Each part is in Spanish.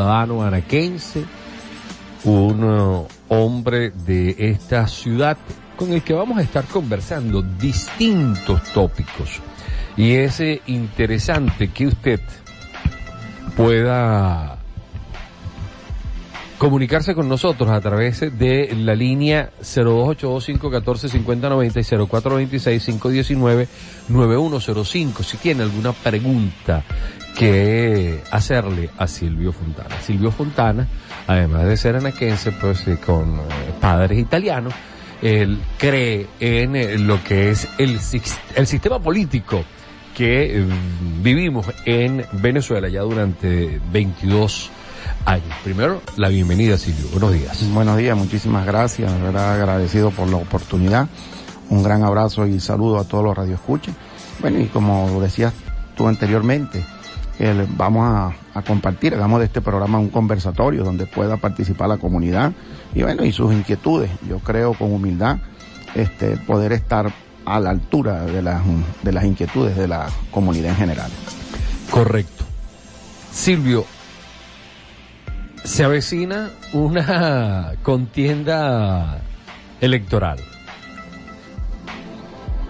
ciudadano anaquense, un uh, hombre de esta ciudad con el que vamos a estar conversando distintos tópicos. Y es eh, interesante que usted pueda comunicarse con nosotros a través de la línea 0282-514-5090 y 0426-519-9105 si tiene alguna pregunta que hacerle a Silvio Fontana. Silvio Fontana, además de ser anaquense, pues eh, con eh, padres italianos, él cree en eh, lo que es el, el sistema político que vivimos en Venezuela ya durante 22 años. Primero, la bienvenida, Silvio. Buenos días. Buenos días, muchísimas gracias. De verdad, agradecido por la oportunidad. Un gran abrazo y saludo a todos los radioescuches. Bueno, y como decías tú anteriormente, vamos a, a, compartir, hagamos de este programa un conversatorio donde pueda participar la comunidad y bueno, y sus inquietudes. Yo creo con humildad este, poder estar a la altura de las, de las inquietudes de la comunidad en general. Correcto. Silvio, se avecina una contienda electoral.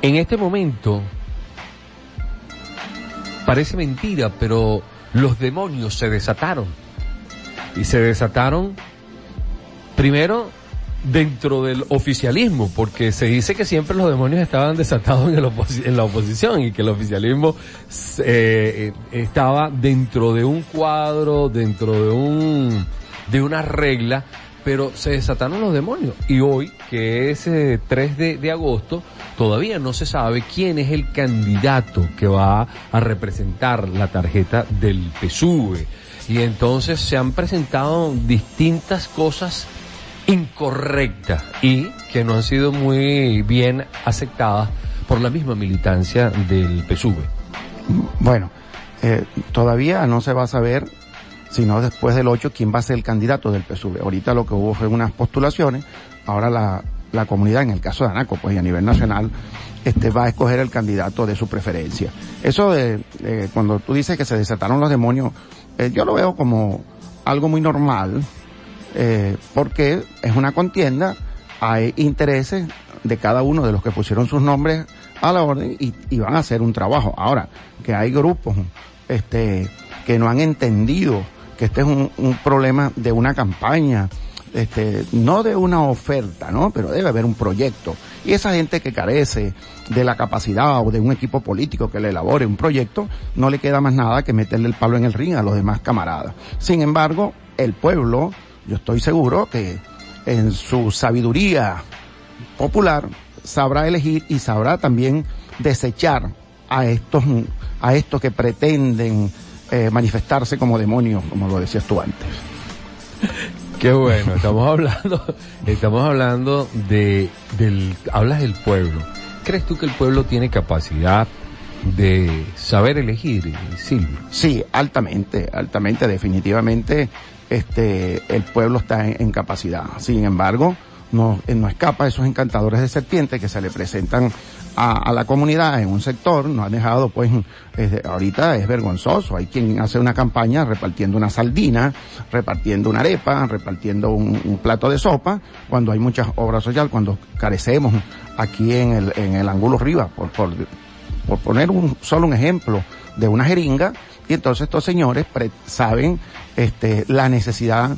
En este momento, parece mentira, pero los demonios se desataron. Y se desataron primero dentro del oficialismo, porque se dice que siempre los demonios estaban desatados en, la oposición y que el oficialismo eh, estaba dentro de un cuadro, dentro de un de una regla, pero se desataron los demonios. Y hoy, que es 3 eh, de, agosto, todavía no se sabe quién es el candidato que va a representar la tarjeta del PSUV. Y entonces se han presentado distintas cosas incorrecta y que no han sido muy bien aceptadas por la misma militancia del PSUV. Bueno, eh, todavía no se va a saber, sino después del 8, quién va a ser el candidato del PSUV. Ahorita lo que hubo fue unas postulaciones, ahora la, la comunidad, en el caso de Anaco, pues y a nivel nacional, este va a escoger el candidato de su preferencia. Eso de, cuando tú dices que se desataron los demonios, eh, yo lo veo como algo muy normal, eh, porque es una contienda, hay intereses de cada uno de los que pusieron sus nombres a la orden y, van a hacer un trabajo. Ahora, que hay grupos este, que no han entendido que este es un, un problema de una campaña, este, no de una oferta, ¿no? Pero debe haber un proyecto. Y esa gente que carece de la capacidad o de un equipo político que le elabore un proyecto, no le queda más nada que meterle el palo en el ring a los demás camaradas. Sin embargo, el pueblo yo estoy seguro que en su sabiduría popular sabrá elegir y sabrá también desechar a estos, a estos que pretenden eh, manifestarse como demonios, como lo decías tú antes. Qué bueno, estamos hablando, estamos hablando de, del, hablas del pueblo. ¿Crees tú que el pueblo tiene capacidad de saber elegir, Silvio? Sí, altamente, altamente, definitivamente este, el pueblo está en, capacidad. Sin embargo, no, no escapa esos encantadores de serpiente que se le presentan a, la comunidad en un sector, no han dejado pues, ahorita es vergonzoso, hay quien hace una campaña repartiendo una saldina, repartiendo una arepa, repartiendo un, plato de sopa, cuando hay muchas obras sociales, cuando carecemos aquí en el, en el ángulo arriba, por, por, por poner un, solo un ejemplo de una jeringa, y entonces estos señores saben este, la necesidad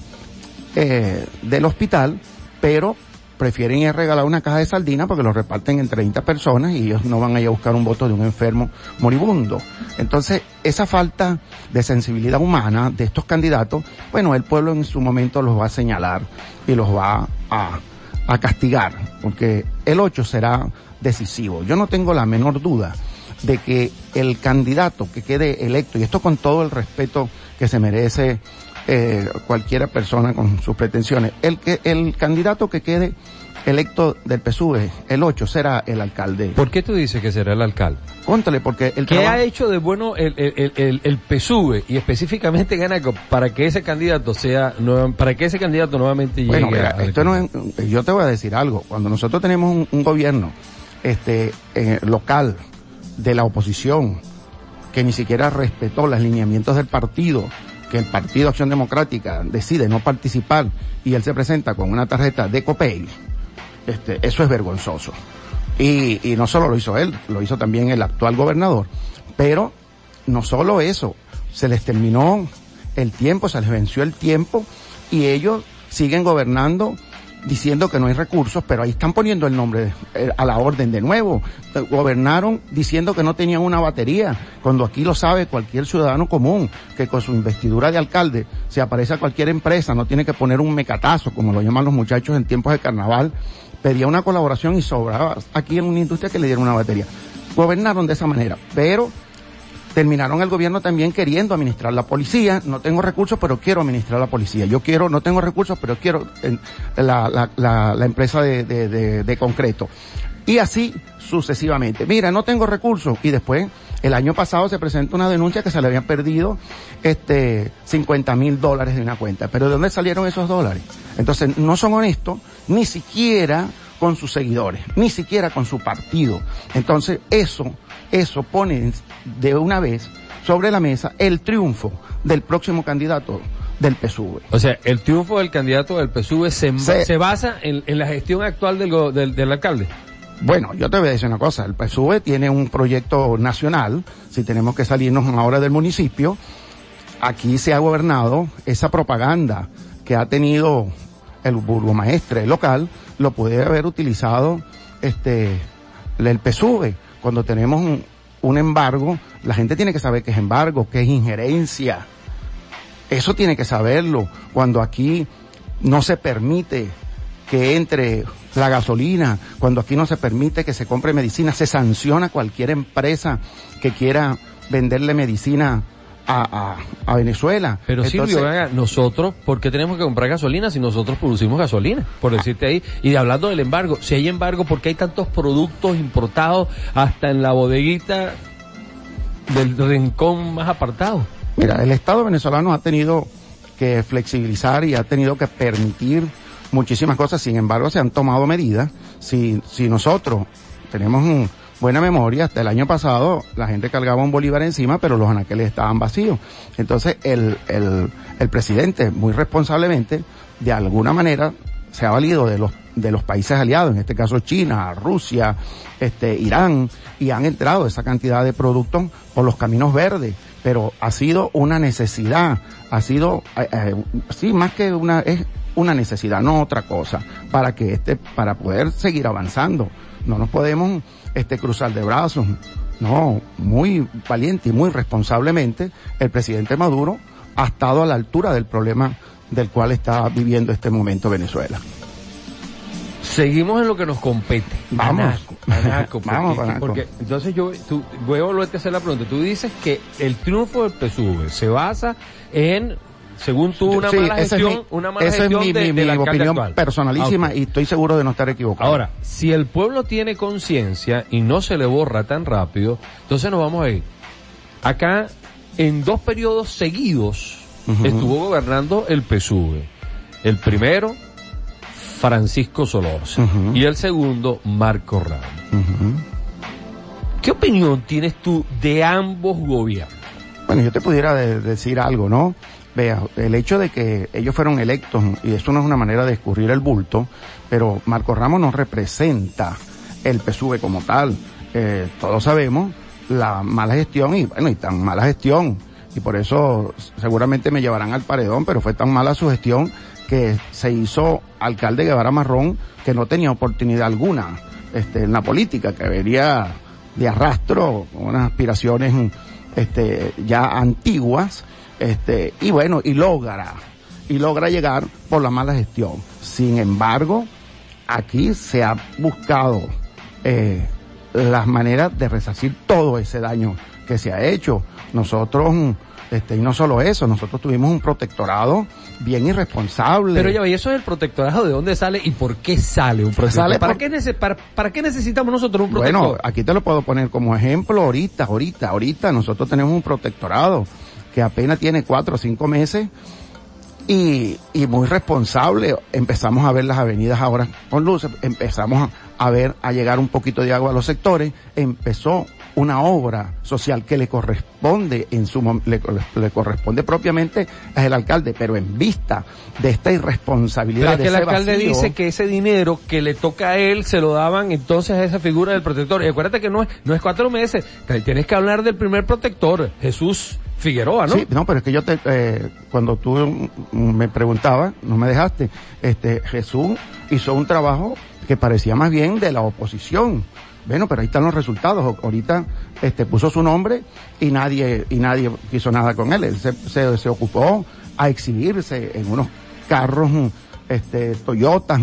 eh, del hospital, pero prefieren regalar una caja de sardinas porque lo reparten en 30 personas y ellos no van a ir a buscar un voto de un enfermo moribundo. Entonces, esa falta de sensibilidad humana de estos candidatos, bueno, el pueblo en su momento los va a señalar y los va a, a castigar, porque el 8 será decisivo. Yo no tengo la menor duda de que el candidato que quede electo, y esto con todo el respeto que se merece eh, cualquiera persona con sus pretensiones, el, que, el candidato que quede electo del PSUV, el 8, será el alcalde. ¿Por qué tú dices que será el alcalde? Cuéntale, porque el ¿Qué ha hecho de bueno el, el, el, el, PSUV y específicamente Ganaco para que ese candidato sea, para que ese candidato nuevamente llegue bueno, esto no yo te voy a decir algo, cuando nosotros tenemos un, gobierno este eh, local de la oposición, que ni siquiera respetó los lineamientos del partido, que el Partido Acción Democrática decide no participar y él se presenta con una tarjeta de COPEI, este, eso es vergonzoso. Y, y no solo lo hizo él, lo hizo también el actual gobernador. Pero no solo eso, se les terminó el tiempo, se les venció el tiempo y ellos siguen gobernando diciendo que no hay recursos, pero ahí están poniendo el nombre eh, a la orden de nuevo. Eh, Gobernaron diciendo que no tenían una batería, cuando aquí lo sabe cualquier ciudadano común, que con su investidura de alcalde se aparece a cualquier empresa, no tiene que poner un mecatazo, como lo llaman los muchachos en tiempos de carnaval, pedía una colaboración y sobraba aquí en una industria que le diera una batería. Gobernaron de esa manera, pero terminaron el gobierno también queriendo administrar la policía. No tengo recursos, pero quiero administrar la policía. Yo quiero, no tengo recursos, pero quiero la, la, la, la, empresa de, de, de, de, concreto. Y así sucesivamente. Mira, no tengo recursos. Y después, el año pasado se presenta una denuncia que se le habían perdido este 50 mil dólares de una cuenta. Pero ¿de dónde salieron esos dólares? Entonces, no son honestos, ni siquiera con sus seguidores, ni siquiera con su partido. Entonces, eso, eso pone de una vez sobre la mesa el triunfo del próximo candidato del PSUV. O sea, el triunfo del candidato del PSUV se, se, se basa en, en, la gestión actual del, del, del, alcalde. Bueno, yo te voy a decir una cosa, el PSUV tiene un proyecto nacional, si tenemos que salirnos ahora del municipio, aquí se ha gobernado esa propaganda que ha tenido el burgomaestre local, lo puede haber utilizado este el PSUV cuando tenemos un, embargo, la gente tiene que saber que es embargo, que es injerencia. Eso tiene que saberlo. Cuando aquí no se permite que entre la gasolina, cuando aquí no se permite que se compre medicina, se sanciona cualquier empresa que quiera venderle medicina a, a, a, Venezuela. Pero Entonces, Silvio, nosotros, ¿por qué tenemos que comprar gasolina si nosotros producimos gasolina? Por decirte ahí. Y hablando del embargo, si hay embargo, ¿por qué hay tantos productos importados hasta en la bodeguita del rincón más apartado? Mira, el Estado venezolano ha tenido que flexibilizar y ha tenido que permitir muchísimas cosas, sin embargo se han tomado medidas. Si, si nosotros tenemos un, buena memoria, hasta el año pasado la gente cargaba un bolívar encima, pero los anaqueles estaban vacíos. Entonces el, el, el presidente, muy responsablemente, de alguna manera, se ha valido de los, de los países aliados, en este caso China, Rusia, este, Irán, y han entrado esa cantidad de productos por los caminos verdes. Pero ha sido una necesidad, ha sido, eh, eh, sí, más que una, es una necesidad, no otra cosa, para que este, para poder seguir avanzando. No nos podemos, este, cruzar de brazos. No, muy valiente y muy responsablemente, el presidente Maduro ha estado a la altura del problema del cual está viviendo este momento Venezuela. Seguimos en lo que nos compete. Vamos. Anaco, anaco, porque, Vamos, Anaco. porque entonces yo tú, voy a volverte a hacer la pregunta. Tú dices que el triunfo del PSUV se basa en según tú, una sí, mala gestión, es mi, una mala esa gestión es mi, de, mi, alcalde opinión actual. personalísima y estoy seguro de no estar equivocado. Ahora, si el pueblo tiene conciencia y no se le borra tan rápido, entonces nos vamos a ir. Acá, en dos periodos seguidos, estuvo gobernando el PSUV. El primero, Francisco Solorza. Y el segundo, Marco Ramos. ¿Qué opinión tienes tú de ambos gobiernos? Bueno, yo te pudiera de- decir algo, ¿no? Vea, el hecho de que ellos fueron electos, y eso no es una manera de escurrir el bulto, pero Marco Ramos no representa el PSUV como tal. Eh, todos sabemos la mala gestión y bueno, y tan mala gestión. Y por eso seguramente me llevarán al paredón, pero fue tan mala su gestión que se hizo alcalde Guevara Marrón que no tenía oportunidad alguna este, en la política, que venía de arrastro, con unas aspiraciones este, ya antiguas, este, y bueno, y logra, y logra llegar por la mala gestión. Sin embargo, aquí se ha buscado eh, las maneras de resarcir todo ese daño que se ha hecho. Nosotros, este, y no solo eso, nosotros tuvimos un protectorado bien irresponsable. Pero ya ¿y eso es el protectorado? ¿De dónde sale y por qué sale un protectorado? Sale ¿Para, por- qué para, para qué necesitamos nosotros un protector? Bueno, aquí te lo puedo poner como ejemplo ahorita, ahorita, ahorita nosotros tenemos un protectorado que apenas tiene cuatro o cinco meses y, y muy responsable. Empezamos a ver las avenidas ahora con luces, empezamos a ver, a llegar un poquito de agua a los sectores, empezó una obra social que le corresponde en su le, le corresponde propiamente al alcalde, pero en vista de esta irresponsabilidad. Pero es que el alcalde dice que ese dinero que le toca a él se lo daban entonces a esa figura del protector. Y acuérdate que no es, no es cuatro meses, tienes que hablar del primer protector, Jesús Figueroa, ¿no? Sí, no, pero es que yo te, eh, cuando tú me preguntabas, no me dejaste, este, Jesús hizo un trabajo que parecía más bien de la oposición. Bueno, pero ahí están los resultados. Ahorita este, puso su nombre y nadie, y nadie quiso nada con él. Él se, se, se ocupó a exhibirse en unos carros este, Toyota,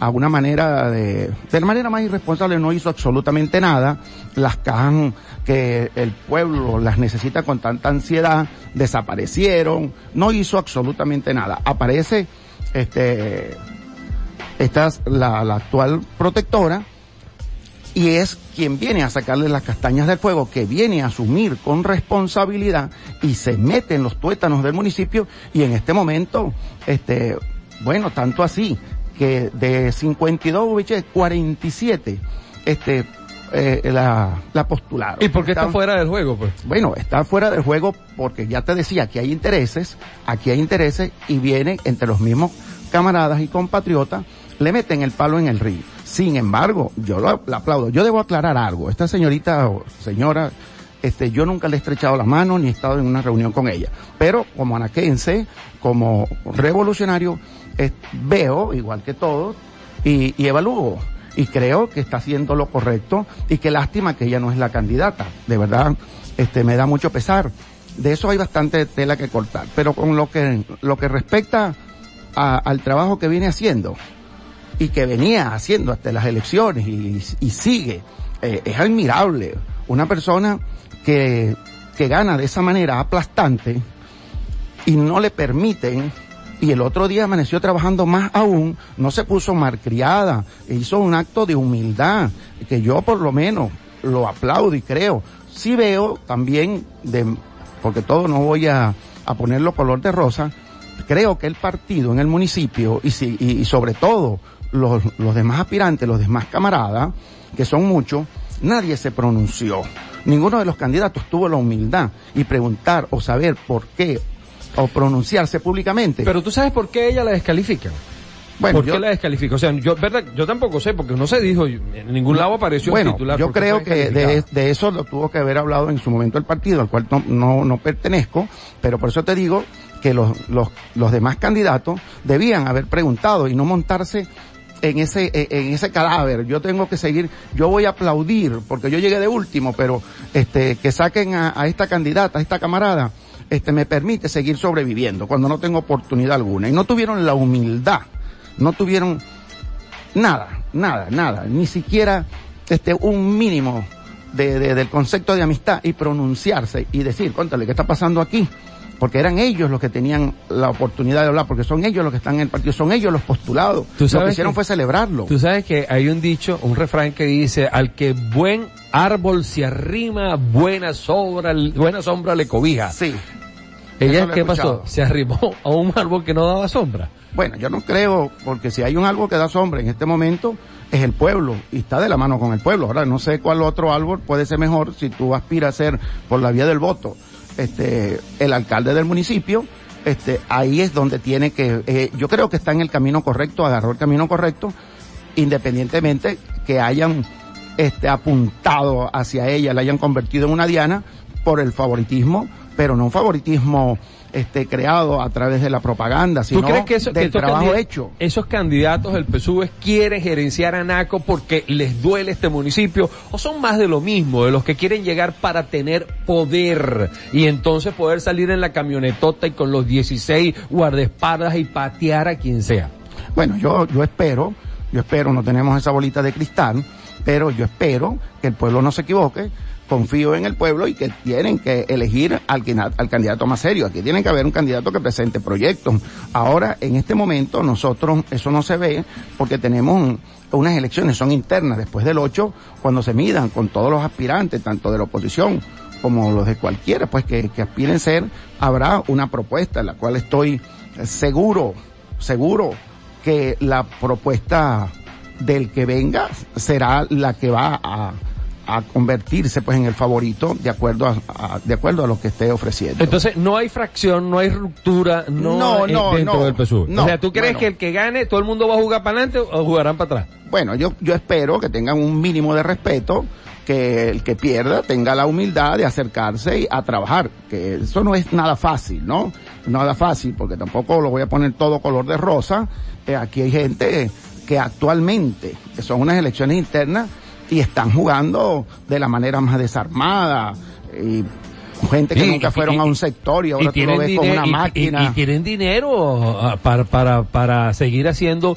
a una manera de, de manera más irresponsable no hizo absolutamente nada. Las cajas que el pueblo las necesita con tanta ansiedad desaparecieron, no hizo absolutamente nada. Aparece, este, esta es la, la actual protectora, y es quien viene a sacarle las castañas del fuego, que viene a asumir con responsabilidad y se mete en los tuétanos del municipio y en este momento, este, bueno, tanto así que de 52 biches, 47, este, eh, la, la postularon. ¿Y por qué está, está, fuera del juego? Pues? Bueno, está fuera del juego porque ya te decía que hay intereses, aquí hay intereses y vienen entre los mismos camaradas y compatriotas, le meten el palo en el río. Sin embargo, yo lo aplaudo. Yo debo aclarar algo. Esta señorita o señora, este, yo nunca le he estrechado la mano ni he estado en una reunión con ella. Pero como anaquense, como revolucionario, veo, igual que todos, y, evalúo. Y creo que está haciendo lo correcto y qué lástima que ella no es la candidata. De verdad, este, me da mucho pesar. De eso hay bastante tela que cortar. Pero con lo que, lo que respecta al trabajo que viene haciendo, y que venía haciendo hasta las elecciones y, sigue. Eh, es admirable. Una persona que, que gana de esa manera aplastante y no le permiten y el otro día amaneció trabajando más aún, no se puso malcriada, hizo un acto de humildad, que yo por lo menos lo aplaudo y creo. Sí veo también, de, porque todo no voy a, a ponerlo color de rosa, creo que el partido en el municipio y, si, y sobre todo los, los demás aspirantes, los demás camaradas, que son muchos, nadie se pronunció. Ninguno de los candidatos tuvo la humildad y preguntar o saber por qué o pronunciarse públicamente. Pero tú sabes por qué ella la descalifica. Bueno, ¿Por yo, qué la descalificó? O sea, yo, verdad, yo tampoco sé, porque no se dijo, en ningún lado apareció bueno, el titular. Yo creo que de, de, eso lo tuvo que haber hablado en su momento el partido, al cual no, no, no pertenezco, pero por eso te digo que los, los, los demás candidatos debían haber preguntado y no montarse en ese, en ese cadáver. Yo tengo que seguir, yo voy a aplaudir, porque yo llegué de último, pero este, que saquen a, a esta candidata, a esta camarada, este, me permite seguir sobreviviendo cuando no tengo oportunidad alguna. Y no tuvieron la humildad, no tuvieron nada, nada, nada, ni siquiera este, un mínimo de, de, del concepto de amistad y pronunciarse y decir, cuéntale, ¿qué está pasando aquí? Porque eran ellos los que tenían la oportunidad de hablar, porque son ellos los que están en el partido, son ellos los postulados. ¿Tú sabes lo que hicieron que, fue celebrarlo. Tú sabes que hay un dicho, un refrán que dice, al que buen árbol se arrima, buena sombra, buena sombra le cobija. Sí. ¿Ella qué pasó? Se arrimó a un árbol que no daba sombra. Bueno, yo no creo, porque si hay un árbol que da sombra en este momento, es el pueblo y está de la mano con el pueblo. Ahora, no sé cuál otro árbol puede ser mejor si tú aspiras a ser por la vía del voto este, el alcalde del municipio, este, ahí es donde tiene que, eh, yo creo que está en el camino correcto, agarró el camino correcto, independientemente que hayan este, apuntado hacia ella, la hayan convertido en una diana por el favoritismo, pero no un favoritismo este, creado a través de la propaganda, sino ¿Tú crees que eso, del que trabajo hecho. Esos candidatos del PSUV quieren gerenciar a Naco porque les duele este municipio o son más de lo mismo, de los que quieren llegar para tener poder y entonces poder salir en la camionetota y con los 16 guardaespaldas y patear a quien sea. Bueno, yo, yo espero, yo espero, no tenemos esa bolita de cristal, pero yo espero que el pueblo no se equivoque, confío en el pueblo y que tienen que elegir al, al, candidato más serio. Aquí tiene que haber un candidato que presente proyectos. Ahora, en este momento, nosotros, eso no se ve porque tenemos unas elecciones, son internas, después del 8, cuando se midan con todos los aspirantes, tanto de la oposición como los de cualquiera, pues que, que aspiren ser, habrá una propuesta en la cual estoy seguro, seguro que la propuesta del que venga será la que va a, a convertirse pues en el favorito de acuerdo a, a- de acuerdo a lo que esté ofreciendo. Entonces, no hay fracción, no hay ruptura, no, No, no, dentro no. del PSUV. No, o sea, ¿tú crees bueno. que el que gane, todo el mundo va a jugar para adelante o jugarán para atrás? Bueno, yo, yo espero que tengan un mínimo de respeto, que el que pierda tenga la humildad de acercarse y a trabajar, que eso no es nada fácil, ¿no? Nada fácil, porque tampoco lo voy a poner todo color de rosa. Eh, aquí hay gente que actualmente, que son unas elecciones internas, y están jugando de la manera más desarmada, y gente que Sí, nunca y- fueron y- a un sector y ahora tú lo ves con una y- y- máquina. y tienen dinero ah, para, para, para seguir haciendo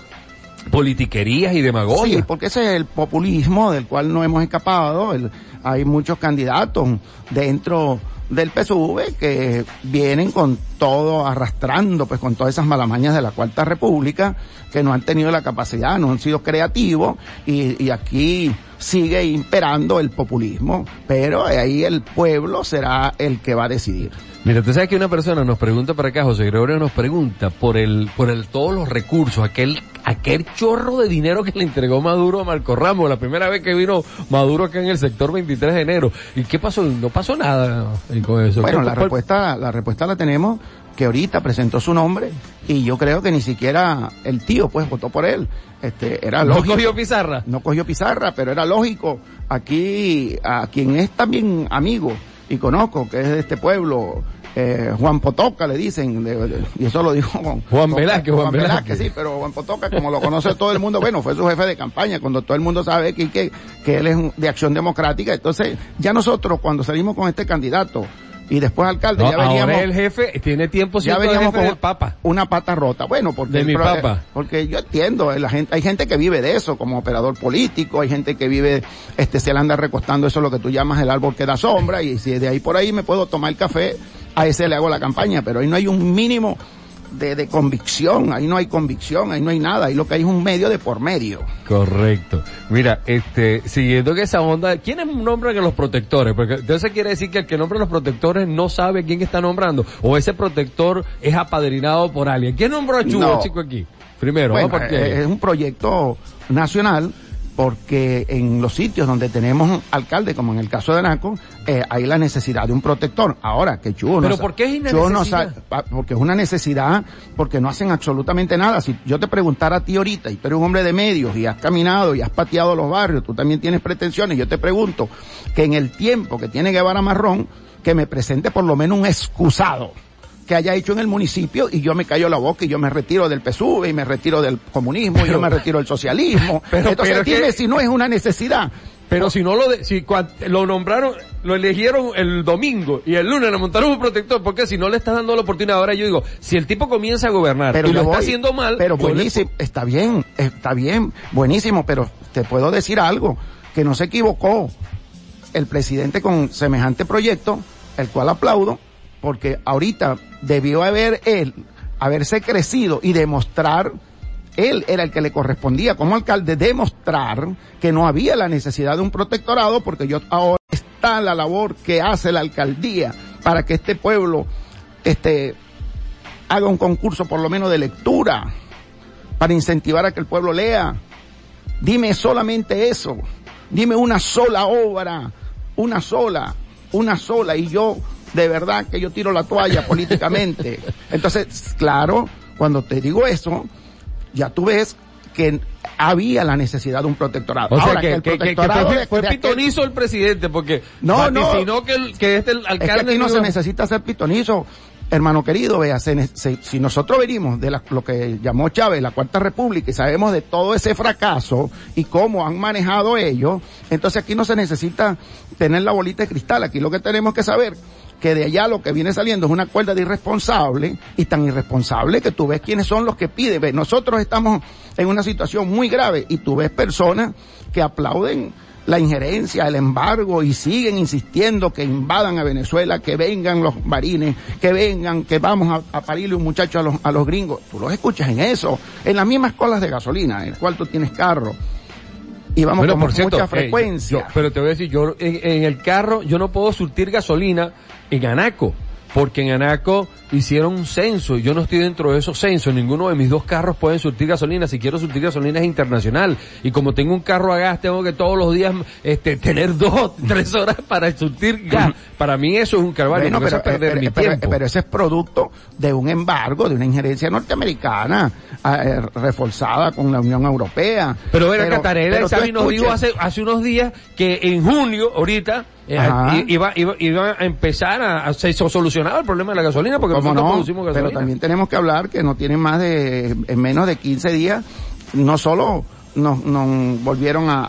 politiquerías y demagogia. Sí, porque ese es el populismo del cual no hemos escapado. El- hay muchos candidatos dentro del PSV que vienen con todo arrastrando, pues con todas esas malamañas de la Cuarta República, que no han tenido la capacidad, no han sido creativos, y, y aquí sigue imperando el populismo, pero ahí el pueblo será el que va a decidir. Mira, tú sabes que una persona nos pregunta para acá, José Gregorio nos pregunta por el, por el, todos los recursos, aquel, aquel chorro de dinero que le entregó Maduro a Marco Ramos, la primera vez que vino Maduro acá en el sector 23 de enero. ¿Y qué pasó? No pasó nada eh, con eso. Bueno, ¿Qué- la respuesta, la respuesta la tenemos que ahorita presentó su nombre y yo creo que ni siquiera el tío pues votó por él. Este, era ¿No lógico. cogió pizarra? no cogió pizarra, pero era lógico. Aquí, a quien es también amigo y conozco, que es de este pueblo, eh, Juan Potoca le dicen, de- de- y eso lo dijo con- Juan Velázquez, Juan Velázquez. sí, pero Juan Potoca, como lo conoce todo el mundo, bueno, fue su jefe de campaña, cuando todo el mundo sabe que, que, que él es de acción democrática, entonces ya nosotros cuando salimos con este candidato y después alcalde, No, ya veníamos ahora el jefe tiene tiempo ya veníamos con Papa. una pata rota. Bueno, porque De mi pro- papa. porque yo entiendo, eh, la gente, hay gente que vive de eso como operador político, hay gente que vive, este, se le anda recostando eso lo que tú llamas el árbol que da sombra y si de ahí por ahí me puedo tomar el café, a ese le hago la campaña, pero ahí no hay un mínimo de, de convicción, ahí no hay convicción, ahí no hay nada, ahí lo que hay es un medio de por medio. Correcto. Mira, este, siguiendo que esa onda, ¿quiénes nombran a los protectores? Porque entonces quiere decir que el que nombra a los protectores no sabe quién está nombrando, o ese protector es apadrinado por alguien. ¿Quién nombró a Chubo, No. chico, aquí? Primero, Bueno, ahí. eh, es un proyecto nacional porque en los sitios donde tenemos alcalde, como en el caso de Naco, eh, hay la necesidad de un protector. Ahora, que Chubo no ¿Pero por qué es Chubo no porque es una necesidad, porque no hacen absolutamente nada. Si yo te preguntara a ti ahorita, y tú eres un hombre de medios, y has caminado, y has pateado los barrios, tú también tienes pretensiones, yo te pregunto, que en el tiempo que tiene Guevara Marrón, que me presente por lo menos un excusado que haya hecho en el municipio y yo me callo la boca y yo me retiro del PSUV y me retiro del comunismo y yo me retiro del socialismo. Pero- Entonces pero dime que- si no es una necesidad. Pero si no lo de, si lo nombraron, lo eligieron el domingo y el lunes le montaron un protector, porque si no le estás dando la oportunidad, ahora yo digo, si el tipo comienza a gobernar Pero y lo está haciendo mal, Pero le- buenísimo, está bien, está bien, buenísimo, pero te puedo decir algo, que no se equivocó el presidente con semejante proyecto, el cual aplaudo, porque ahorita debió haber él, haberse crecido y demostrar, él era el que le correspondía como alcalde demostrar que no había la necesidad de un protectorado, porque yo ahora está la labor que hace la alcaldía para que este pueblo, este, haga un concurso por lo menos de lectura para incentivar a que el pueblo lea. Dime solamente eso. Dime una sola obra, una sola, una sola y yo de verdad que yo tiro la toalla políticamente. Entonces, claro, cuando te digo eso, ya tú ves que había la necesidad de un protectorado. O sea, Ahora, que, el que- que- que protectorado fue, aquel- pitonizo el presidente, porque No, no. que, el, que este el Es que alcalde aquí no se necesita ser pitonizo. Hermano querido, vea, se se- si nosotros venimos de la- lo que llamó Chávez la Cuarta República y sabemos de todo ese fracaso y cómo han manejado ellos, entonces aquí no se necesita tener la bolita de cristal. Aquí lo que tenemos que saber que de allá lo que viene saliendo es una cuerda de irresponsable y tan irresponsable que tú ves quiénes son los que piden. Ve, nosotros estamos en una situación muy grave y tú ves personas que aplauden la injerencia, el embargo y siguen insistiendo que invadan a Venezuela, que vengan los marines, que vengan, que vamos a, a parirle un muchacho a los, a los gringos. Tú los escuchas en eso, en las mismas colas de gasolina, en el cual tú tienes carro. Y vamos Bueno, con por cierto, mucha eh, frecuencia. yo- pero te voy a decir, yo en, en el carro yo no puedo surtir gasolina en Anaco, porque en Anaco hicieron un censo. Yo no estoy dentro de esos censos. Ninguno de mis dos carros pueden surtir gasolina. Si quiero surtir gasolina es internacional. Y como tengo un carro a gas, tengo que todos los días este, tener dos, tres horas para surtir gas. Para mí eso es un calvario. Bueno, pero, es perder pero- mi pero- tiempo. pero ese es producto de un embargo, de una injerencia norteamericana, eh, reforzada con la Unión Europea. Pero pero tú Xavi nos dijo hace, hace unos días que en junio, ahorita, eh, iba, iba, iba a empezar a, a se solucionaba el problema de la gasolina porque ¿Cómo nosotros no? producimos gasolina. Pero también tenemos que hablar que no tienen más de, en menos de 15 días, no solo nos, nos volvieron a,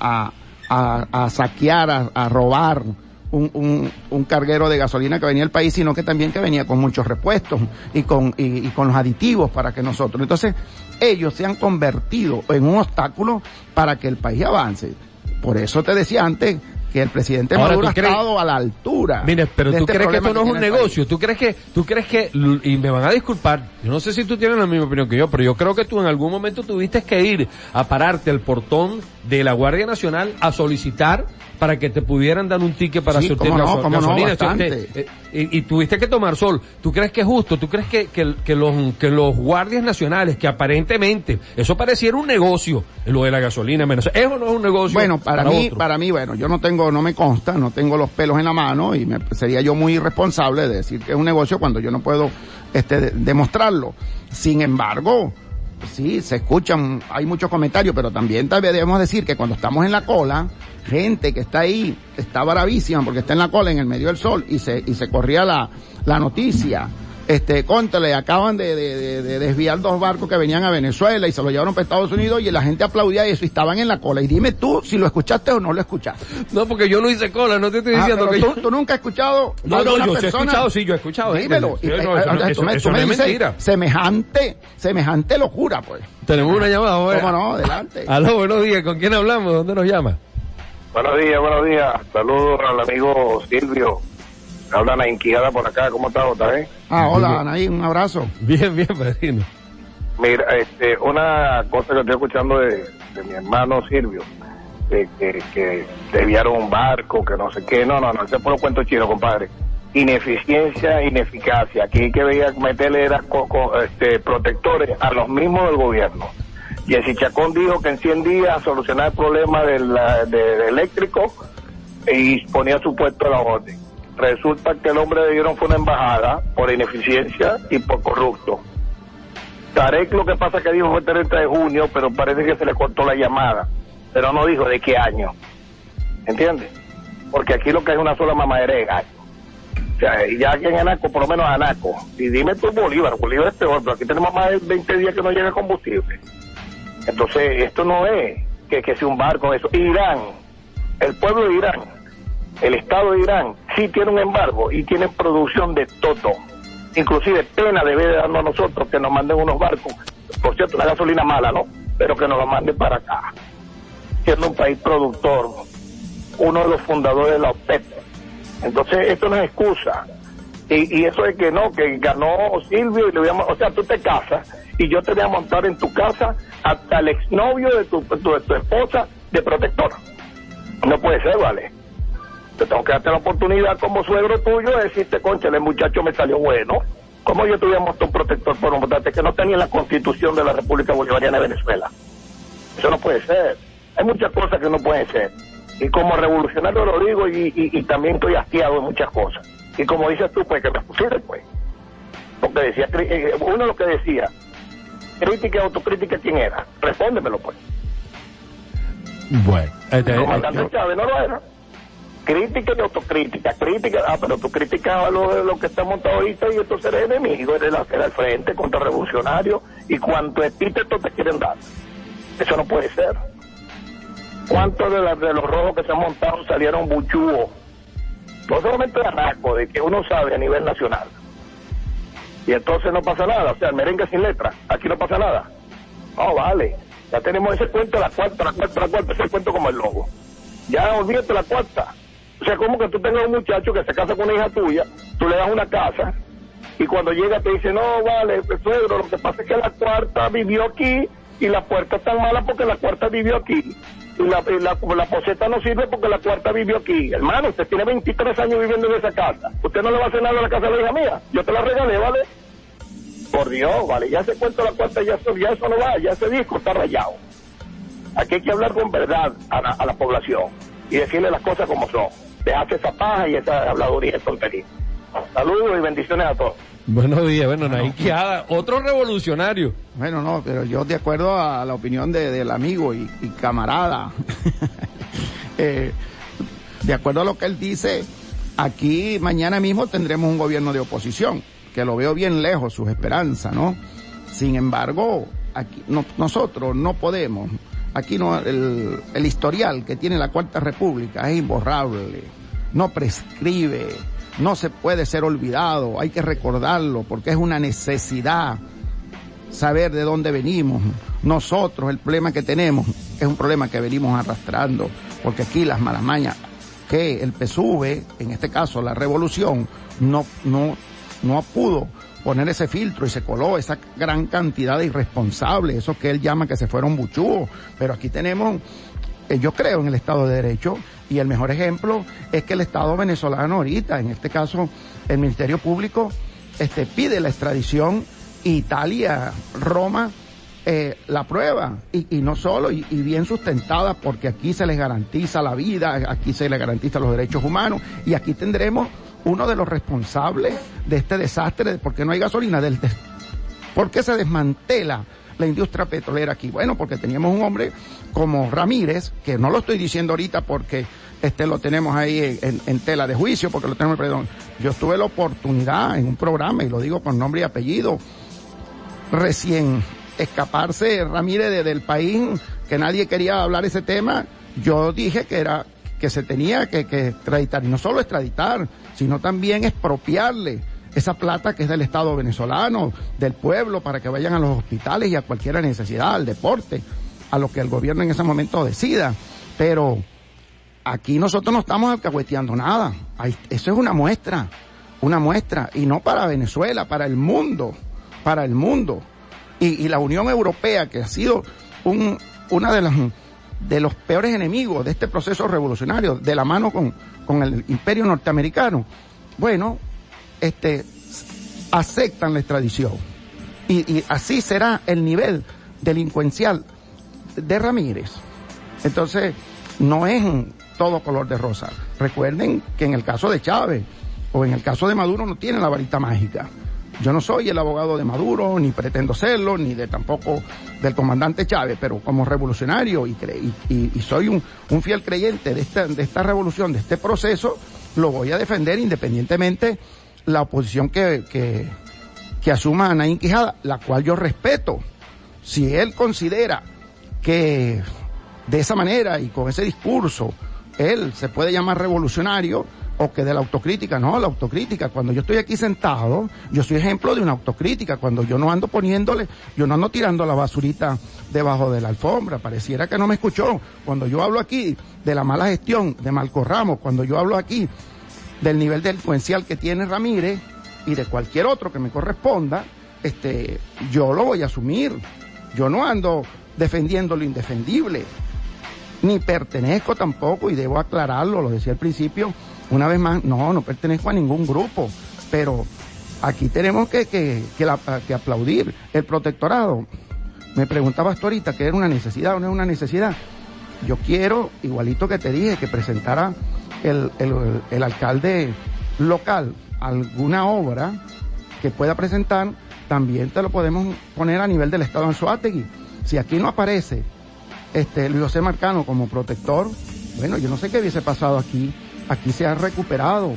a, a- saquear, a, a robar un, un, un carguero de gasolina que venía al país, sino que también que venía con muchos repuestos y con, y, y con los aditivos para que nosotros. Entonces, ellos se han convertido en un obstáculo para que el país avance. Por eso te decía antes que el presidente Ahora, Maduro ¿tú ha crees- estado a la altura. Mire, pero tú este crees que esto no es un negocio, tú crees que, tú crees que, y me van a disculpar, yo no sé si tú tienes la misma opinión que yo, pero yo creo que tú en algún momento tuviste que ir a pararte al portón de la Guardia Nacional a solicitar para que te pudieran dar un ticket para Sí, surtir cómo no, gaso- cómo no, y, y tuviste que tomar sol. ¿Tú crees que es justo? ¿Tú crees que, que, que los, que los guardias nacionales, que aparentemente, eso pareciera un negocio, lo de la gasolina, menos, eso no es un negocio. Bueno, para, mí, otro? para mí, bueno, yo no tengo, no me consta, no tengo los pelos en la mano y me, sería yo muy irresponsable de decir que es un negocio cuando yo no puedo, este, de- demostrarlo. Sin embargo, sí, se escuchan, hay muchos comentarios, pero también tal debemos decir que cuando estamos en la cola, gente que está ahí está bravísima porque está en la cola en el medio del sol y se, y se corría la, la noticia. Este, le acaban de, de- de- de desviar dos barcos que venían a Venezuela y se los llevaron para Estados Unidos y la gente aplaudía eso y estaban en la cola. Y dime tú si lo escuchaste o no lo escuchaste. No, porque yo no hice cola, no te estoy Ah, diciendo pero que tú, yo... tú nunca has escuchado No, no, yo sí he persona- escuchado, sí, yo he escuchado. ¿eh? Dímelo. Sí, no, eh, eso, me- eso no es mentira. Semejante, semejante locura, pues. Tenemos una llamada ahora. ¿Cómo no? Adelante. Aló, buenos días. ¿Con quién hablamos? ¿Dónde nos llama? Buenos días, buenos días. Saludos al amigo Silvio. Habla la inquijada por acá. ¿Cómo está, Jota, eh? Ah, hola, Anaí, un abrazo. Bien, bien, padrino. Mira, este, una cosa que estoy escuchando de, de mi hermano Silvio, de que, que desviaron un barco, que no sé qué. No, no, no, ese fue los cuentos chinos, compadre. Ineficiencia, ineficacia. Aquí que veía meterle era co- co- este, protectores a los mismos del gobierno. Jessy Chacón dijo que en 100 días solucionar el problema del de, eléctrico y ponía su puesto a la orden. Resulta que el hombre le dieron fue una embajada por ineficiencia y por corrupto. Tarek lo que pasa que dijo fue el 30 de junio, pero parece que se le cortó la llamada. Pero no dijo de qué año. ¿Entiendes? Porque aquí lo que es una sola mamadera de gallo. O sea, y ya aquí en Anaco, por lo menos Anaco. Y dime tú Bolívar, Bolívar es peor, pero aquí tenemos más de 20 días que no llega combustible. Entonces, esto no es que, que sea un barco, eso. Irán, el pueblo de Irán, el Estado de Irán, sí tiene un embargo y tiene producción de todo. Inclusive pena debe de darnos a nosotros que nos manden unos barcos, por cierto, una gasolina mala, ¿no? Pero que nos lo manden para acá. Siendo un país productor, uno de los fundadores de la OPEP. Entonces, esto no es excusa. Y, y eso es que no, que ganó Silvio y le voy a, o sea, tú te casas y yo te voy a montar en tu casa hasta el exnovio de tu- de tu esposa de protector. No puede ser, ¿vale? Te tengo que darte la oportunidad como suegro tuyo de decirte, concha, el muchacho me salió bueno. ¿Cómo yo te voy a montar un protector por un votante que no tenía en la constitución de la República Bolivariana de Venezuela? Eso no puede ser. Hay muchas cosas que no pueden ser. Y como revolucionario lo digo y, y- y también estoy hastiado de muchas cosas. Y como dices tú, pues que me pusiste, pues. Porque decía, cri- eh, uno de lo que decía, crítica y autocrítica, ¿quién era? Respóndemelo, pues. Bueno. Este, El comandante eh, Chávez no lo era. Crítica y autocrítica, crítica, ah, pero tú criticabas lo, lo que está montado ahorita y entonces eres enemigo, eres la frente contra revolucionario y cuánto epíteto te quieren dar. Eso no puede ser. ¿Cuántos de, de los rojos que se han montado salieron buchúos? No solamente de Anaco, de que uno sabe a nivel nacional. Y entonces no pasa nada, o sea, el merengue sin letra, aquí no pasa nada. No, vale, ya tenemos ese cuento, la cuarta, la cuarta, la cuarta, ese cuento como el lobo. Ya olvídate la cuarta. O sea, como que tú tengas un muchacho que se casa con una hija tuya, tú le das una casa, y cuando llega te dice, no, vale, suegro, lo que pasa es que la cuarta vivió aquí, y la puerta es tan mala porque la cuarta vivió aquí. Y la, y la, la poseta no sirve porque la cuarta vivió aquí. Hermano, usted tiene 23 años viviendo en esa casa. Usted no le va a hacer nada a la casa de la hija mía. Yo te la regalé, ¿vale? Por Dios, vale, ya se cuenta la cuenta, ya eso, ya eso no va, ya ese disco está rayado. Aquí hay que hablar con verdad a la, a la población y decirle las cosas como son. Dejarse esa paja y esa habladuría de tontería. Saludos y bendiciones a todos. Buenos días, bueno, Naín Quijada, otro revolucionario. Bueno, no, pero yo de acuerdo a la opinión de- del amigo y, y camarada, eh, de acuerdo a lo que él dice, aquí mañana mismo tendremos un gobierno de oposición, que lo veo bien lejos, sus esperanzas, ¿no? Sin embargo, aquí no- nosotros no podemos, aquí no, el, el historial que tiene la Cuarta República es imborrable, no prescribe, no se puede ser olvidado, hay que recordarlo porque es una necesidad saber de dónde venimos. Nosotros, el problema que tenemos es un problema que venimos arrastrando, porque aquí las malas mañas que el PSUV, en este caso la revolución, no, no, no pudo poner ese filtro y se coló esa gran cantidad de irresponsables, esos que él llama que se fueron buchúos, pero aquí tenemos, eh, yo creo en el Estado de Derecho, y el mejor ejemplo es que el Estado venezolano ahorita, en este caso el Ministerio Público, este, pide la extradición Italia, Roma, eh, la prueba, y, y no solo, y, y bien sustentada, porque aquí se les garantiza la vida, aquí se les garantiza los derechos humanos, y aquí tendremos uno de los responsables de este desastre, porque no hay gasolina, del, des- ¿por qué se desmantela la industria petrolera aquí? Bueno, porque teníamos un hombre como Ramírez, que no lo estoy diciendo ahorita porque este lo tenemos ahí en, tela de juicio, porque lo tenemos, perdón. Yo tuve la oportunidad en un programa, y lo digo con nombre y apellido, recién escaparse Ramírez de- del país, que nadie quería hablar ese tema, yo dije que era que se tenía que, extraditar, y no solo extraditar, sino también expropiarle esa plata que es del Estado venezolano, del pueblo, para que vayan a los hospitales y a cualquier necesidad, al deporte, a lo que el gobierno en ese momento decida. Pero aquí nosotros no estamos alcahueteando nada. Eso es una muestra, una muestra, y no para Venezuela, para el mundo, para el mundo. Y, y la Unión Europea, que ha sido un, una de las de los peores enemigos de este proceso revolucionario, de la mano con, con el imperio norteamericano, bueno, este, aceptan la extradición. Y, y así será el nivel delincuencial de Ramírez. Entonces, no es todo color de rosa. Recuerden que en el caso de Chávez o en el caso de Maduro no tiene la varita mágica. Yo no soy el abogado de Maduro, ni pretendo serlo, ni de tampoco del comandante Chávez, pero como revolucionario y, y, soy un, fiel creyente de esta, de esta revolución, de este proceso, lo voy a defender independientemente la oposición que, que, que asuma Anaín Quijada, la cual yo respeto. Si él considera que de esa manera y con ese discurso él se puede llamar revolucionario o que de la autocrítica, no, la autocrítica, cuando yo estoy aquí sentado, yo soy ejemplo de una autocrítica, cuando yo no ando poniéndole, yo no ando tirando la basurita debajo de la alfombra, pareciera que no me escuchó, cuando yo hablo aquí de la mala gestión de Malco Ramos, cuando yo hablo aquí del nivel delincuencial que tiene Ramírez y de cualquier otro que me corresponda, este, yo lo voy a asumir. Yo no ando defendiendo lo indefendible, ni pertenezco tampoco, y debo aclararlo, lo decía al principio, una vez más, no, no pertenezco a ningún grupo, pero aquí tenemos que, que, que, la- que aplaudir el protectorado. Me preguntabas tú ahorita que era una necesidad o no es una necesidad. Yo quiero, igualito que te dije, que presentara el, el, el alcalde local alguna obra que pueda presentar, también te lo podemos poner a nivel del Estado en Suátegui. Si aquí no aparece este Luis José Marcano como protector, bueno, yo no sé qué hubiese pasado aquí. Aquí se ha recuperado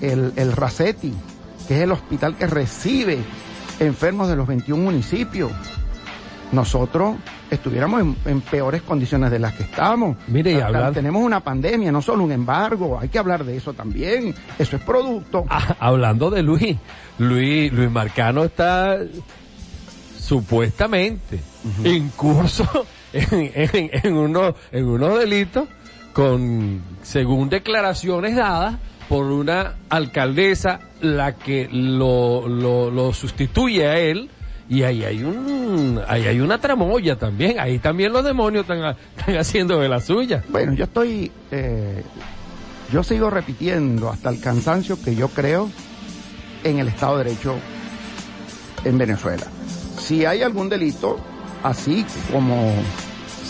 el, el Racetti, que es el hospital que recibe enfermos de los 21 municipios. Nosotros estuviéramos en, en peores condiciones de las que estamos. Mire, y hablar- Tenemos una pandemia, no solo un embargo, hay que hablar de eso también. Eso es producto. Ah, hablando de Luis, Luis, Luis Marcano está supuestamente en curso en, en, en unos, en unos delitos con, según declaraciones dadas por una alcaldesa, la que lo, lo, sustituye a él, y ahí hay un, ahí hay una tramoya también, ahí también los demonios están, están haciendo de la suya. Bueno, yo estoy, eh, yo sigo repitiendo hasta el cansancio que yo creo en el Estado de Derecho en Venezuela. Si hay algún delito, así como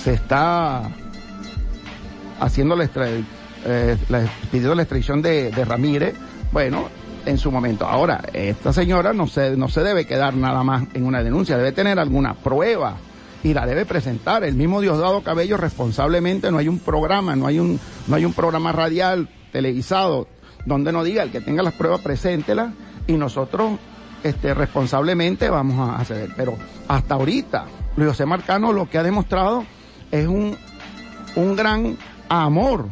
se está haciendo la, extra, eh, la, pidiendo la extradición de, de Ramírez, bueno, en su momento. Ahora, esta señora no se, no se debe quedar nada más en una denuncia, debe tener alguna prueba y la debe presentar. El mismo Diosdado Cabello responsablemente no hay un programa, no hay un, no hay un programa radial, televisado, donde no diga el que tenga las pruebas, preséntelas y nosotros este, responsablemente vamos a hacer. Pero hasta ahorita, Luis José Marcano lo que ha demostrado es un, un gran amor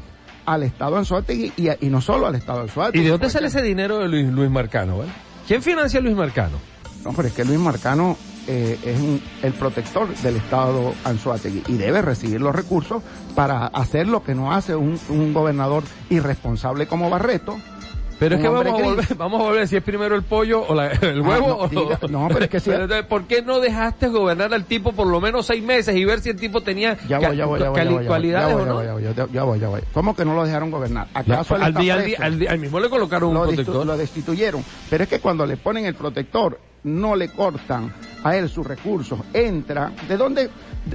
al Estado Anzuategui y, y no solo al Estado Anzuategui. ¿Y de dónde sale ese dinero de Luis, Luis Marcano? ¿vale? ¿Quién financia a Luis Marcano? No, pero es que Luis Marcano eh, es un, el protector del Estado Anzuategui y debe recibir los recursos para hacer lo que no hace un, un gobernador irresponsable como Barreto, pero es que vamos a, volver, vamos a volver si es primero el pollo o la, el huevo ah, no, o diga, no, pero es que sí. Entonces, ¿Por qué no dejaste gobernar al tipo por lo menos seis meses y ver si el tipo tenía cualidades o no? ya voy, ya voy. ¿Cómo que no lo dejaron gobernar? ¿Acaso al, día, al, día, al, día, al, mismo le colocaron lo un protector? Lo destituyeron. Pero es que cuando le ponen el protector, no le cortan a él sus recursos. Entra. ¿De dónde?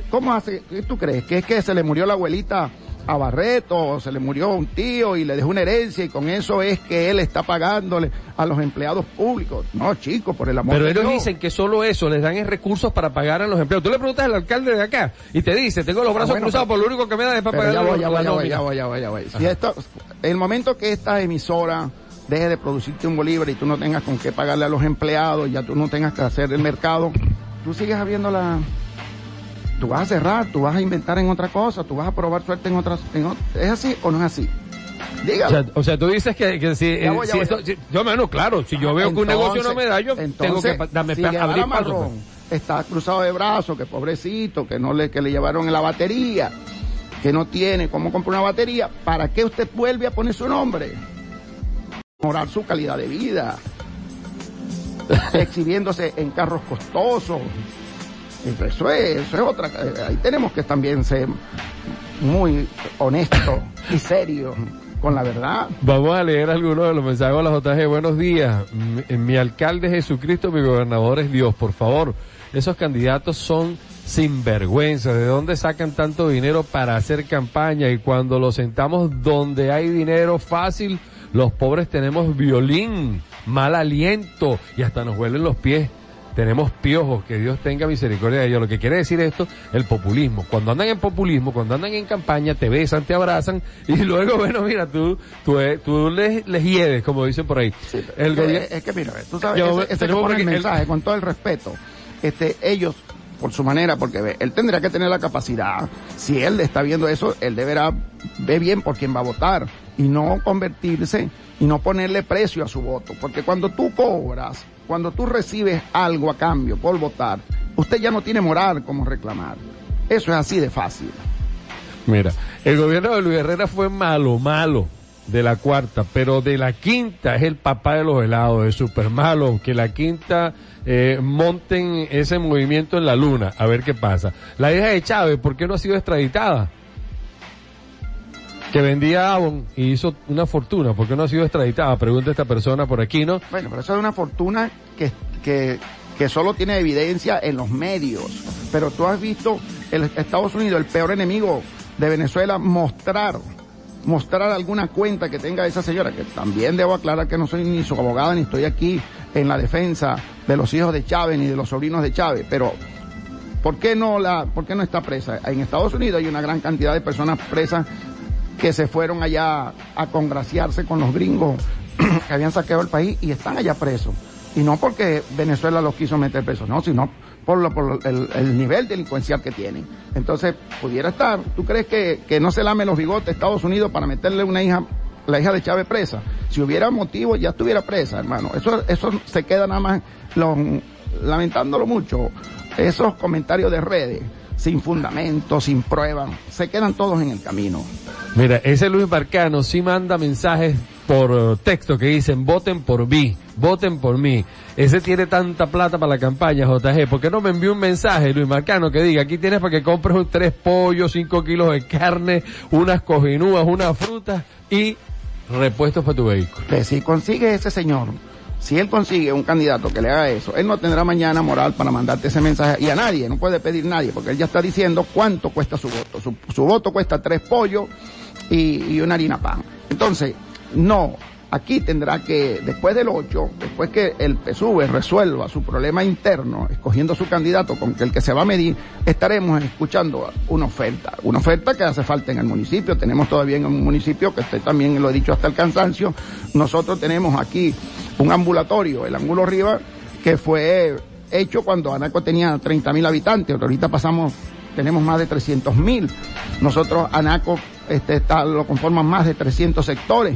¿Cómo hace? ¿Qué tú crees? ¿Que es que se le murió la abuelita a Barreto, se le murió un tío y le dejó una herencia y con eso es que él está pagándole a los empleados públicos. No, chicos, por el amor Pero de ellos Dios. dicen que solo eso les dan recursos para pagar a los empleados. Tú le preguntas al alcalde de acá y te dice, tengo los brazos Ah, bueno, cruzados, pero- por lo único que me da es para pagar ya voy, ya voy, ya voy, nómina". ya voy, ya voy, ya voy. Si esto, el momento que esta emisora deje de producirte un bolívar y tú no tengas con qué pagarle a los empleados, ya tú no tengas que hacer el mercado, tú sigues habiendo la... Tú vas a cerrar, tú vas a inventar en otra cosa, tú vas a probar suerte en otras... En ¿Es así o no es así? O sea, o sea, tú dices que, que si, Ya eh, voy, ya si voy, esto- ya si- yo menos, claro, si yo veo que un negocio no me da, yo tengo entonces, que pa- darme si abrir. Marrón pues. está cruzado de brazos, que pobrecito, que no le, que le llevaron en la batería, que no tiene cómo comprar una batería, ¿para qué usted vuelve a poner su nombre? Mejorar su calidad de vida, exhibiéndose en carros costosos. Eso es, eso es otra, eh, ahí tenemos que también ser muy honestos y serios con la verdad. Vamos a leer algunos de los mensajes de la JG. Buenos días. Mi, mi alcalde es Jesucristo, mi gobernador es Dios. Por favor, esos candidatos son sinvergüenza. ¿De dónde sacan tanto dinero para hacer campaña? Y cuando los sentamos donde hay dinero fácil, los pobres tenemos violín, mal aliento y hasta nos huelen los pies. Tenemos piojos, que Dios tenga misericordia de ellos. Lo que quiere decir esto, el populismo. Cuando andan en populismo, cuando andan en campaña, te besan, te abrazan y luego, bueno, mira, tú, tú, eh, tú les, les hiedes, como dicen por ahí. el Es es que mira, tú sabes, Ya, ese, ese que pone el mensaje, con todo el respeto, este, ellos, por su manera, porque ve, él tendría que tener la capacidad, si él está viendo eso, él deberá ver bien por quién va a votar y no convertirse y no ponerle precio a su voto, porque cuando tú cobras, cuando tú recibes algo a cambio por votar, usted ya no tiene moral como reclamar. Eso es así de fácil. Mira, el gobierno de Luis Herrera fue malo, malo de la cuarta, pero de la quinta es el papá de los helados, es súper malo, que la quinta eh, monten ese movimiento en la luna, a ver qué pasa. La hija de Chávez, ¿por qué no ha sido extraditada? Que vendía Avon y hizo una fortuna, ¿por qué no ha sido extraditada? Pregunta esta persona por aquí, ¿no? Bueno, pero eso es una fortuna que, que, que solo tiene evidencia en los medios. Pero tú has visto el Estados Unidos, el peor enemigo de Venezuela, mostrar, mostrar alguna cuenta que tenga esa señora, que también debo aclarar que no soy ni su abogada, ni estoy aquí en la defensa de los hijos de Chávez, ni de los sobrinos de Chávez, pero ¿por qué no la, por qué no está presa? En Estados Unidos hay una gran cantidad de personas presas que se fueron allá a congraciarse con los gringos que habían saqueado el país y están allá presos. Y no porque Venezuela los quiso meter presos, no, sino por, lo, por el, el nivel delincuencial que tienen. Entonces, pudiera estar, ¿tú crees que, que no se lame los bigotes Estados Unidos para meterle una hija, la hija de Chávez presa? Si hubiera motivo, ya estuviera presa, hermano. Eso, eso se queda nada más, lo- lamentándolo mucho, esos comentarios de redes, sin fundamento, sin pruebas, se quedan todos en el camino. Mira, ese Luis Marcano sí manda mensajes por texto que dicen voten por mí, voten por mí. Ese tiene tanta plata para la campaña, JG. ¿Por qué no me envió un mensaje, Luis Marcano, que diga, aquí tienes para que compres un tres pollos, cinco kilos de carne, unas cojinúas, unas frutas y repuestos para tu vehículo? que si consigue ese señor Si él consigue un candidato que le haga eso, él no tendrá mañana moral para mandarte ese mensaje y a nadie, no puede pedir nadie, porque él ya está diciendo cuánto cuesta su voto. Su, voto cuesta tres pollos y, y una harina pan. Entonces, no, aquí tendrá que, después del 8, después que el PSUV resuelva su problema interno, escogiendo su candidato con el que se va a medir, estaremos escuchando una oferta, una oferta que hace falta en el municipio. Tenemos todavía en un municipio, que usted también lo he dicho hasta el cansancio, nosotros tenemos aquí un ambulatorio, el Ángulo Riva, que fue hecho cuando Anaco tenía 30 mil habitantes, ahorita pasamos, tenemos más de 300 mil. Nosotros, Anaco, este, está, lo conforman más de 300 sectores.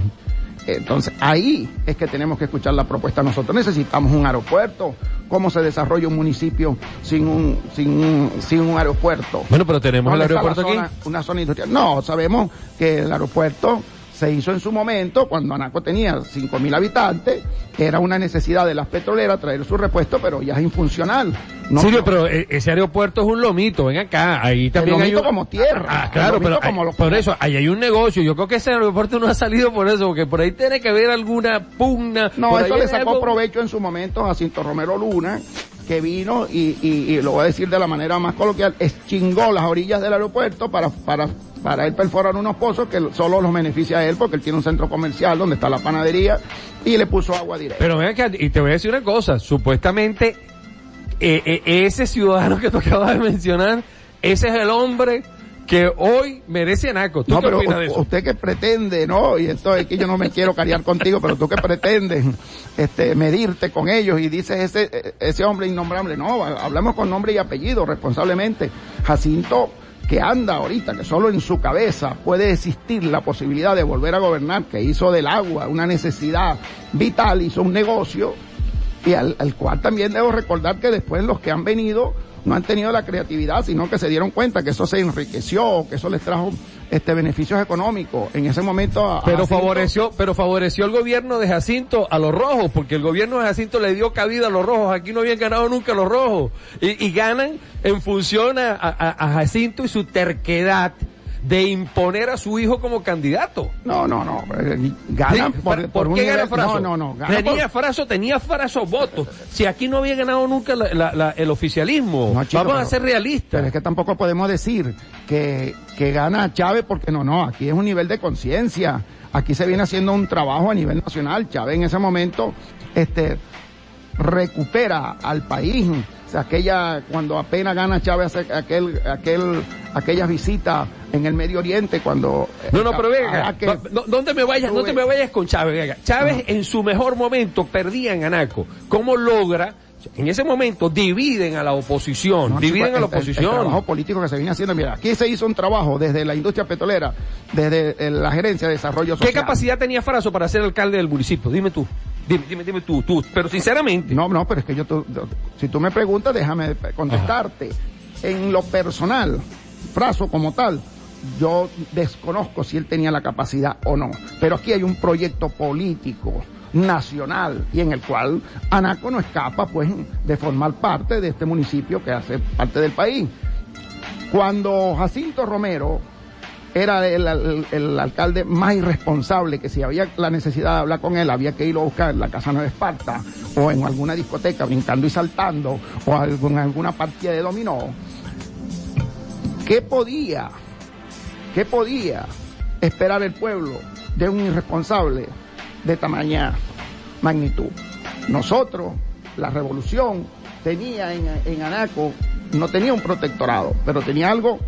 Entonces, ahí es que tenemos que escuchar la propuesta. Nosotros necesitamos un aeropuerto. ¿Cómo se desarrolla un municipio sin un, sin un, sin un aeropuerto? Bueno, pero tenemos el ¿Dónde está aeropuerto aquí. Una zona industrial. No, sabemos que el aeropuerto se hizo en su momento cuando Anaco tenía 5.000 habitantes. Era una necesidad de las petroleras traer su repuesto, pero ya es infuncional. No, Silvio, no. pero eh, ese aeropuerto es un lomito, ven acá, ahí también hay lomito un... como tierra, Ah, el claro, pero como hay- por eso, ahí hay un negocio, yo creo que ese aeropuerto no ha salido por eso, porque por ahí tiene que haber alguna pugna. No, eso le hay sacó algo- provecho en su momento a Jacinto Romero Luna, que vino y, y, y lo voy a decir de la manera más coloquial, chingó las orillas del aeropuerto para, para, para él perforar unos pozos que solo los beneficia a él porque él tiene un centro comercial donde está la panadería y le puso agua directa. Pero ven acá, y te voy a decir una cosa, supuestamente eh, eh, ese ciudadano que tú acabas de mencionar, ese es el hombre que hoy merece Anaco. ¿Tú No, qué pero opinas u- de eso? usted que pretende, ¿no? Y esto es que yo no me quiero cariar contigo, pero tú que pretendes, este, medirte con ellos y dices ese, ese hombre innombrable. No, hablamos con nombre y apellido, responsablemente. Jacinto, que anda ahorita, que solo en su cabeza puede existir la posibilidad de volver a gobernar, que hizo del agua una necesidad vital, hizo un negocio, y al, al cual también debo recordar que después los que han venido no han tenido la creatividad, sino que se dieron cuenta que eso se enriqueció, que eso les trajo este beneficios económicos. En ese momento a- Pero favoreció, pero favoreció el gobierno de Jacinto a los rojos, porque el gobierno de Jacinto le dio cabida a los rojos. Aquí no habían ganado nunca los rojos. Y, y ganan en función a, a- a Jacinto y su terquedad de imponer a su hijo como candidato. No, no, no. eh, Ganan Sí, por, ¿por, por qué gana Fraso? No, no, no. Tenía por- Fraso, tenía Fraso votos. Si aquí no había ganado nunca la- la- la- el oficialismo. No, chico, Vamos a pero- ser Pero realistas. es que tampoco podemos decir que, que gana Chávez porque no, no, aquí es un nivel de conciencia. Aquí se viene haciendo un trabajo a nivel nacional. Chávez en ese momento, este, recupera al país. O sea, aquella, cuando apenas gana Chávez hace aquel, aquel, aquellas visitas en el Medio Oriente cuando... No, no, pero venga, que- no, no- ¿dónde me vayas? No te me vayas con Chávez, venga. Chávez en su mejor momento perdía en Anaco. ¿Cómo logra? En ese momento dividen a la oposición, No, dividen chico, a la el- el- oposición. El, trabajo político que se viene haciendo, mira, aquí se hizo un trabajo desde la industria petrolera, desde eh, la gerencia de desarrollo ¿Qué social. capacidad tenía Fraso para ser alcalde del municipio? Dime tú. Dime, dime, dime tú, tú. Pero sinceramente. No, no, pero es que yo, tú- yo- si tú me preguntas, déjame contestarte. En lo personal, Fraso como tal, yo desconozco si él tenía la capacidad o no. Pero aquí hay un proyecto político nacional y en el cual Anaco no escapa pues de formar parte de este municipio que hace parte del país. Cuando Jacinto Romero era el, el- alcalde más irresponsable, que si había la necesidad de hablar con él, había que irlo a buscar en la Casa Nueva Esparta, o en alguna discoteca brincando y saltando, o en alguna partida de dominó. ¿Qué podía, qué podía esperar el pueblo de un irresponsable de tamaña magnitud? Nosotros, la revolución, tenía en, en Anaco, no tenía un protectorado, pero tenía algo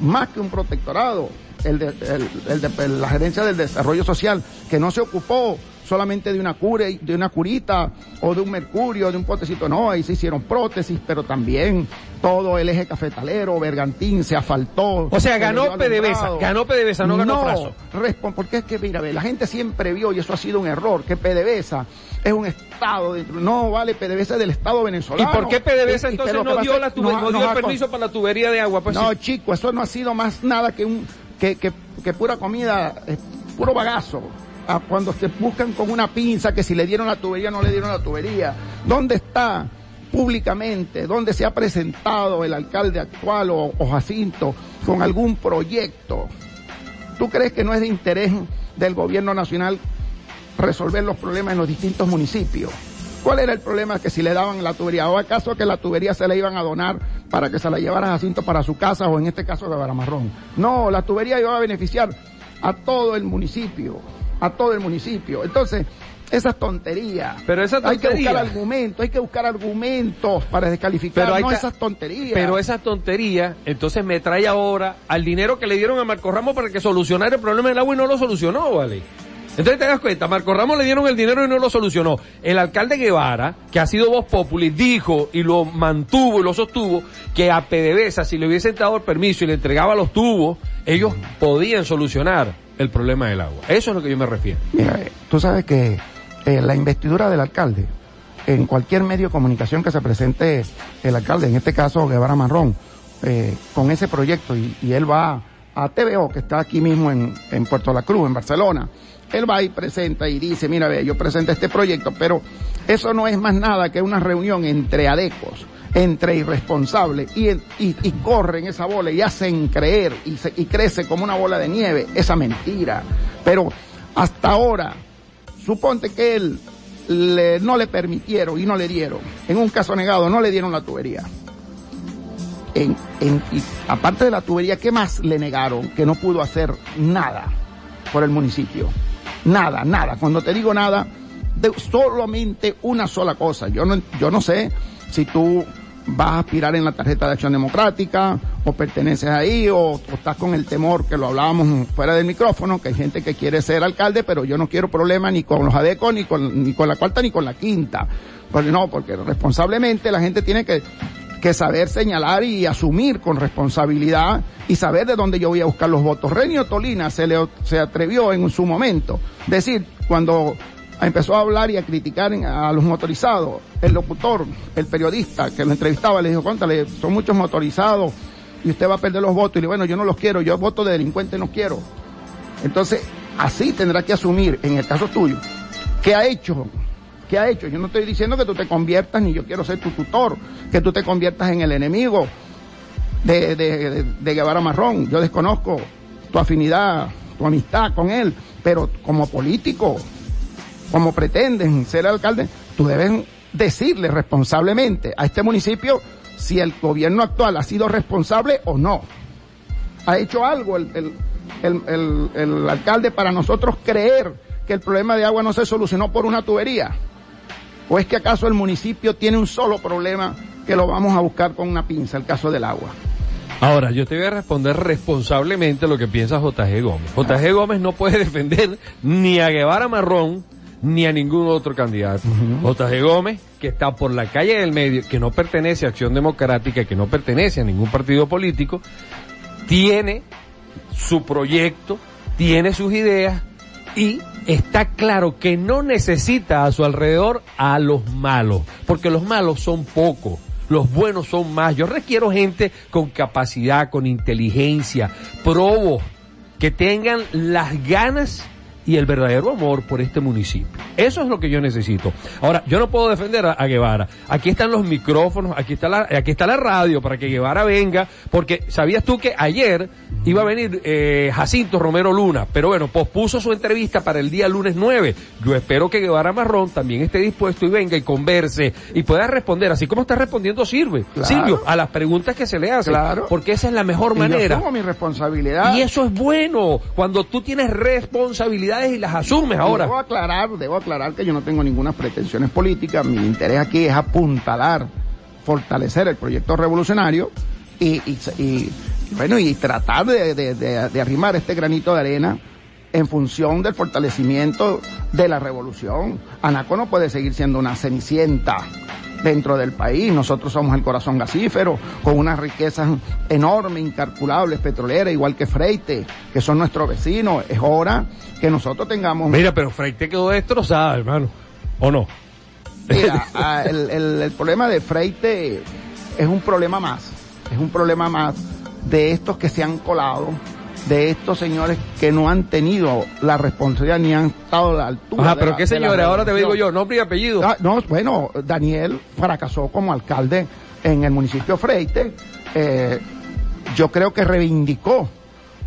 más que un protectorado, el de, la gerencia del desarrollo social, que no se ocupó solamente de una cura, de una curita o de un mercurio, de un potecito, no, ahí se hicieron prótesis, pero también todo el eje cafetalero, Bergantín, se asfaltó. O sea, se ganó PDVSA, ganó PDVSA, no ganó Fraso. respon- porque es que, mira, ve, la gente siempre vio, y eso ha sido un error, que PDVSA es un estado dentro, no vale PDVSA del estado ¿Y venezolano. por qué PDVSA Y- y entonces no dio, la tube- no dio el permiso para la tubería de agua? Pues no, sí. chico, eso no ha sido más nada que un que, que, que pura comida, eh, puro bagazo. Ah, cuando se buscan con una pinza que si le dieron la tubería no le dieron la tubería. ¿Dónde está públicamente? ¿Dónde se ha presentado el alcalde actual o, Jacinto con algún proyecto? ¿Tú crees que no es de interés del gobierno nacional resolver los problemas en los distintos municipios. ¿Cuál era el problema? Que si le daban la tubería, o acaso que la tubería se la iban a donar para que se la llevara a Jacinto para su casa o en este caso de Baramarrón. No, la tubería iba a beneficiar a todo el municipio, a todo el municipio. Entonces, esas tonterías. Pero esa Hay que tontería- buscar argumentos, hay que buscar argumentos para descalificar, Pero hay no esas tonterías. Pero esa tontería, entonces me trae ahora al dinero que le dieron a Marco Ramos para que solucionara el problema del agua y no lo solucionó, ¿vale? Entonces te das cuenta, Marco Ramos le dieron el dinero y no lo solucionó. El alcalde Guevara, que ha sido voz populi, dijo y lo mantuvo y lo sostuvo que a PDVSA, si le hubiesen dado el permiso y le entregaba los tubos, ellos podían solucionar el problema del agua. Eso es lo que yo me refiero. Mira, eh, tú sabes que eh, la investidura del alcalde, en cualquier medio de comunicación que se presente el alcalde, en este caso Guevara Marrón, eh, con ese proyecto, y, él va a TVO, que está aquí mismo en, en Puerto La Cruz, en Barcelona, él va y presenta y dice, mira, ve, yo presento este proyecto, pero eso no es más nada que una reunión entre adecos, entre irresponsables, y, corren esa bola y hacen creer y, crece como una bola de nieve esa mentira. Pero hasta ahora, suponte que él no le permitieron y no le dieron, en un caso negado, no le dieron la tubería. Aparte de la tubería, ¿qué más le negaron? Que no pudo hacer nada por el municipio. Nada, nada. Cuando te digo nada, de solamente una sola cosa. Yo no, yo no sé si tú vas a aspirar en la tarjeta de acción democrática o perteneces ahí o, o estás con el temor que lo hablábamos fuera del micrófono, que hay gente que quiere ser alcalde, pero yo no quiero problemas ni con los adecos, ni con, ni con la cuarta, ni con la quinta. Porque no, porque responsablemente la gente tiene que, que saber señalar y asumir con responsabilidad y saber de dónde yo voy a buscar los votos. Renio Tolina se, le, se atrevió en su momento, decir, cuando empezó a hablar y a criticar a los motorizados, el locutor, el periodista que lo entrevistaba, le dijo, cuéntale, son muchos motorizados y usted va a perder los votos. Y le dijo, bueno, yo no los quiero, yo voto de delincuente no quiero. Entonces, así tendrá que asumir, en el caso tuyo, ¿qué ha hecho? ¿Qué ha hecho? Yo no estoy diciendo que tú te conviertas, ni yo quiero ser tu tutor, que tú te conviertas en el enemigo de, de, de, de Guevara Marrón. Yo desconozco tu afinidad, tu amistad con él, pero como político, como pretenden ser alcalde, tú debes decirle responsablemente a este municipio si el gobierno actual ha sido responsable o no. ¿Ha hecho algo el, el, el, el- alcalde para nosotros creer que el problema de agua no se solucionó por una tubería? ¿O es que acaso el municipio tiene un solo problema que lo vamos a buscar con una pinza, el caso del agua? Ahora, yo te voy a responder responsablemente lo que piensa JG Gómez. JG Gómez no puede defender ni a Guevara Marrón ni a ningún otro candidato. JG Gómez, que está por la calle del medio, que no pertenece a Acción Democrática, que no pertenece a ningún partido político, tiene su proyecto, tiene sus ideas y está claro que no necesita a su alrededor a los malos, porque los malos son pocos. Los buenos son más. Yo requiero gente con capacidad, con inteligencia, probos, que tengan las ganas y el verdadero amor por este municipio. Eso es lo que yo necesito. Ahora, yo no puedo defender a, a Guevara. Aquí están los micrófonos, aquí está la, aquí está la radio para que Guevara venga, porque sabías tú que ayer iba a venir eh, Jacinto Romero Luna, pero bueno, pospuso su entrevista para el día lunes 9. Yo espero que Guevara Marrón también esté dispuesto y venga y converse y pueda responder, así como está respondiendo Sirve, Claro. Silvio, a las preguntas que se le hacen, Claro. porque esa es la mejor Y yo manera. asumo mi responsabilidad. Y eso es bueno, cuando tú tienes y las asumes ahora. Debo aclarar, debo aclarar que yo no tengo ninguna pretensiones políticas. Mi interés aquí es apuntalar, fortalecer el proyecto revolucionario y, bueno, y tratar de- de arrimar este granito de arena en función del fortalecimiento de la revolución. Anaco no puede seguir siendo una cenicienta dentro del país. Nosotros somos el corazón gasífero, con unas riquezas enormes, incalculables, petroleras, igual que Freite, que son nuestros vecinos. Es hora que nosotros tengamos... Mira, pero Freite quedó destrozada, hermano. ¿O no? Mira, ah, el, el- el problema de Freite es un problema más, es un problema más de estos que se han colado, de estos señores que no han tenido la responsabilidad ni han estado a la altura. Ajá, pero la- qué señores, ahora te digo yo, nombre y apellido. Ah, no, bueno, Daniel fracasó como alcalde en el municipio Freite. Eh, yo creo que reivindicó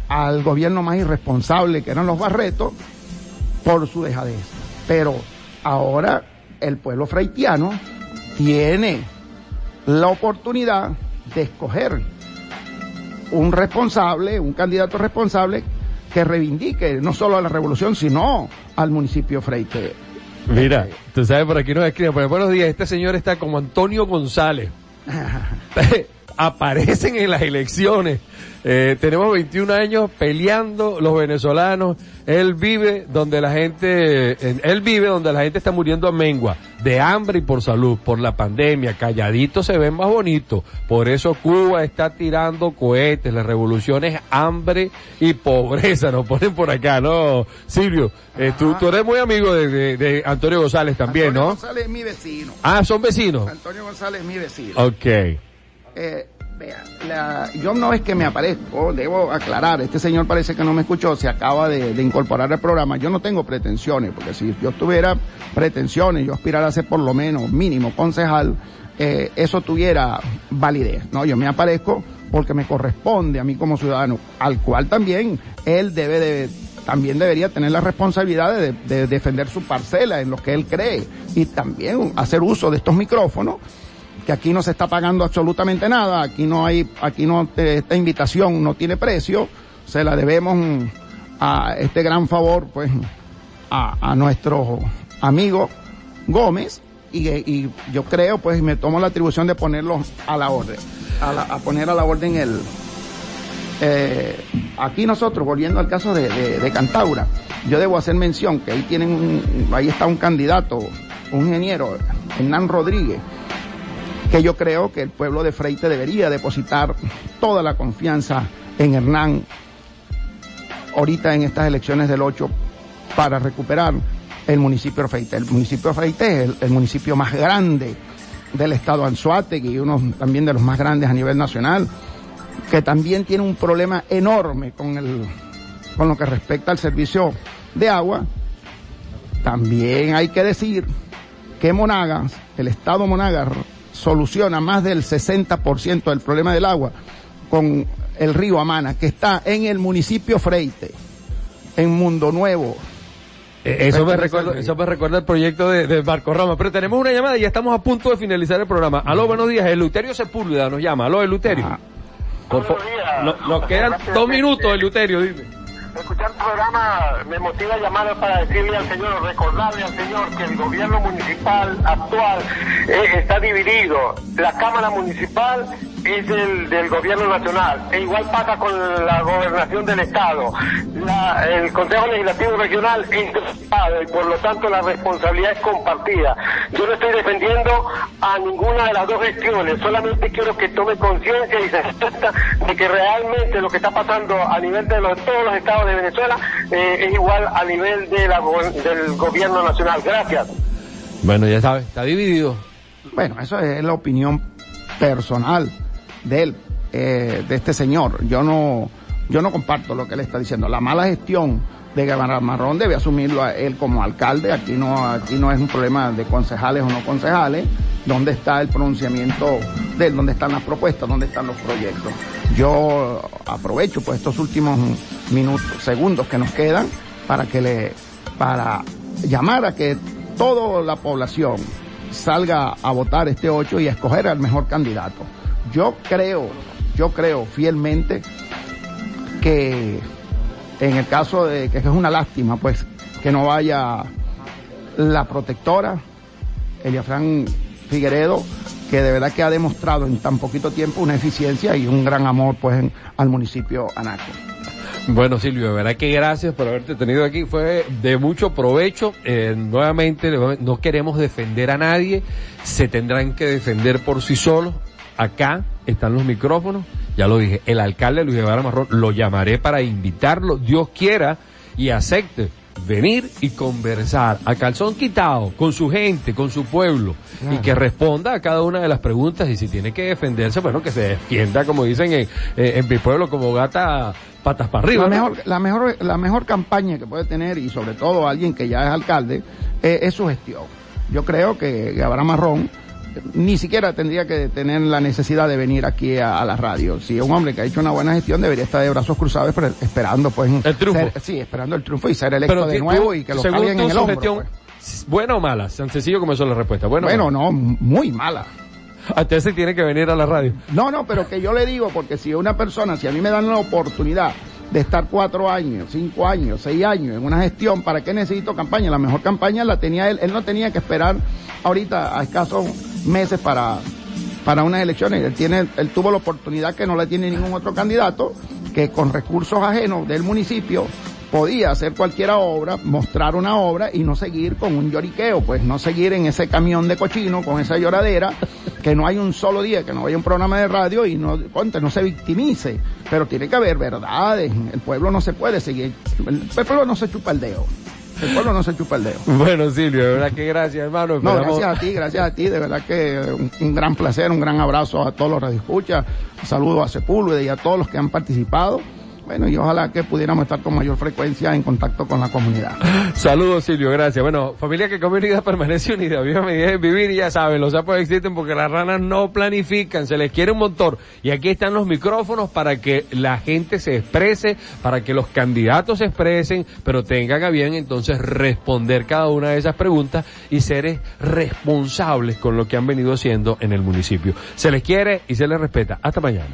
al gobierno más irresponsable, que eran los Barretos, por su dejadez. Pero ahora el pueblo freitiano tiene la oportunidad de escoger un responsable, un candidato responsable que reivindique no solo a la revolución, sino al municipio Freite. Mira, tú sabes, por aquí nos escriben, pues, buenos días, este señor está como Antonio González. Aparecen en las elecciones eh, tenemos 21 años peleando los venezolanos. Él vive donde la gente, él vive donde la gente está muriendo a mengua, de hambre y por salud, por la pandemia. Calladito se ven más bonitos. Por eso Cuba está tirando cohetes. La revolución es hambre y pobreza. Nos ponen por acá, ¿no? Silvio, eh, tú, tú, eres muy amigo de, de, Antonio González también, Antonio ¿no? González es mi vecino. Ah, son vecinos. Antonio González es mi vecino. Ok. Eh, la, yo no es que me aparezco, debo aclarar, este señor parece que no me escuchó, se acaba de, incorporar al programa. Yo no tengo pretensiones, porque si yo tuviera pretensiones, yo aspirara a ser por lo menos mínimo concejal, eh, eso tuviera validez. No, yo me aparezco porque me corresponde a mí como ciudadano, al cual también él debe de también debería tener la responsabilidad de, defender su parcela en lo que él cree y también hacer uso de estos micrófonos que aquí no se está pagando absolutamente nada, aquí no hay, aquí no, esta invitación no tiene precio, se la debemos a este gran favor, pues, a, nuestro amigo Gómez, y, yo creo, pues, me tomo la atribución de ponerlo a la orden, a, poner a la orden el, eh, aquí nosotros, volviendo al caso de, de, de, Cantaura, yo debo hacer mención que ahí tienen, un, ahí está un candidato, un ingeniero, Hernán Rodríguez, que yo creo que el pueblo de Freite debería depositar toda la confianza en Hernán ahorita en estas elecciones del 8 para recuperar el municipio de Freite. El municipio de Freite es el, municipio más grande del estado Anzuategui y uno también de los más grandes a nivel nacional, que también tiene un problema enorme con el con lo que respecta al servicio de agua. También hay que decir que Monagas, el estado Monagas soluciona más del 60% del problema del agua con el río Amana, que está en el municipio Freite, en Mundo Nuevo. Eh, eso, me recuerda, eso me recuerda el proyecto de, de, Marco Roma. Pero tenemos una llamada y ya estamos a punto de finalizar el programa. Aló, buenos días. Eluterio Sepúlveda nos llama. Aló, Eluterio. Ah. Por favor. No, nos quedan dos minutos, Eluterio, dime escuchar el programa me motiva a llamar para decirle al señor, recordarle al señor que el gobierno municipal actual eh, está dividido. La Cámara Municipal es el del gobierno nacional. E igual pasa con la gobernación del Estado. La, el Consejo Legislativo Regional es del Estado y por lo tanto la responsabilidad es compartida. Yo no estoy defendiendo a ninguna de las dos gestiones, solamente quiero que tome conciencia y se acepta de que realmente lo que está pasando a nivel de los, todos los estados de Venezuela eh, es igual a nivel de la, del gobierno nacional. Gracias. Bueno, ya sabes, está dividido. Bueno, eso es la opinión personal de él, eh, de este señor. Yo no, yo no comparto lo que él está diciendo. La mala gestión de Marrón debe asumirlo a él como alcalde. Aquí no, aquí no es un problema de concejales o no concejales. ¿Dónde está el pronunciamiento de él? ¿Dónde están las propuestas? ¿Dónde están los proyectos? Yo aprovecho pues estos últimos minutos, segundos que nos quedan para que le, para llamar a que toda la población salga a votar este 8 y a escoger al mejor candidato. Yo creo, yo creo fielmente que en el caso de que es una lástima, pues, que no vaya la protectora, Eliafran Figueredo, que de verdad que ha demostrado en tan poquito tiempo una eficiencia y un gran amor, pues, al municipio Anaco. Bueno, Silvio, de verdad que gracias por haberte tenido aquí. Fue de mucho provecho. Eh, nuevamente, no queremos defender a nadie. Se tendrán que defender por sí solos. Acá están los micrófonos. Ya lo dije, el alcalde Luis Guevara Marrón lo llamaré para invitarlo. Dios quiera y acepte venir y conversar a calzón quitado con su gente, con su pueblo claro. y que responda a cada una de las preguntas y si tiene que defenderse, bueno, que se defienda como dicen en, eh, en mi pueblo como gata patas para arriba. La mejor, la mejor, la mejor campaña que puede tener y sobre todo alguien que ya es alcalde eh, es su gestión. Yo creo que Guevara Marrón ni siquiera tendría que tener la necesidad de venir aquí a, a, la radio. Si un hombre que ha hecho una buena gestión, debería estar de brazos cruzados esperando pues el triunfo. Ser, sí, esperando el triunfo y ser electo de nuevo y que lo carguen en el hombro. Gestión, pues. ¿Buena o mala? Tan sencillo como eso es la respuesta. Bueno, Bueno, no, muy mala. Usted se tiene que venir a la radio. No, no, pero que yo le digo, porque si una persona, si a mí me dan la oportunidad de estar cuatro años, cinco años, seis años en una gestión, ¿para qué necesito campaña? La mejor campaña la tenía él, él no tenía que esperar ahorita a escasos meses para, para unas elecciones. Él tiene, él tuvo la oportunidad que no la tiene ningún otro candidato, que con recursos ajenos del municipio podía hacer cualquier obra, mostrar una obra y no seguir con un lloriqueo, pues no seguir en ese camión de cochino, con esa lloradera, que no hay un solo día, que no haya un programa de radio y no, no se victimice, pero tiene que haber verdades, el pueblo no se puede seguir, el pueblo no se chupa el dedo. El pueblo no se chupa el dedo. Bueno, Silvio, de verdad que gracias, hermano. No, gracias a ti, gracias a ti, de verdad que un, un gran placer, un gran abrazo a todos los radioescuchas, saludo a Sepúlveda y a todos los que han participado. Bueno, y ojalá que pudiéramos estar con mayor frecuencia en contacto con la comunidad. Saludos, Silvio, gracias. Bueno, familia que come unida permanece unida. Viva mi vivir y ya saben, los sapos existen porque las ranas no planifican, se les quiere un montón. Y aquí están los micrófonos para que la gente se exprese, para que los candidatos se expresen, pero tengan a bien entonces responder cada una de esas preguntas y ser responsables con lo que han venido haciendo en el municipio. Se les quiere y se les respeta. Hasta mañana.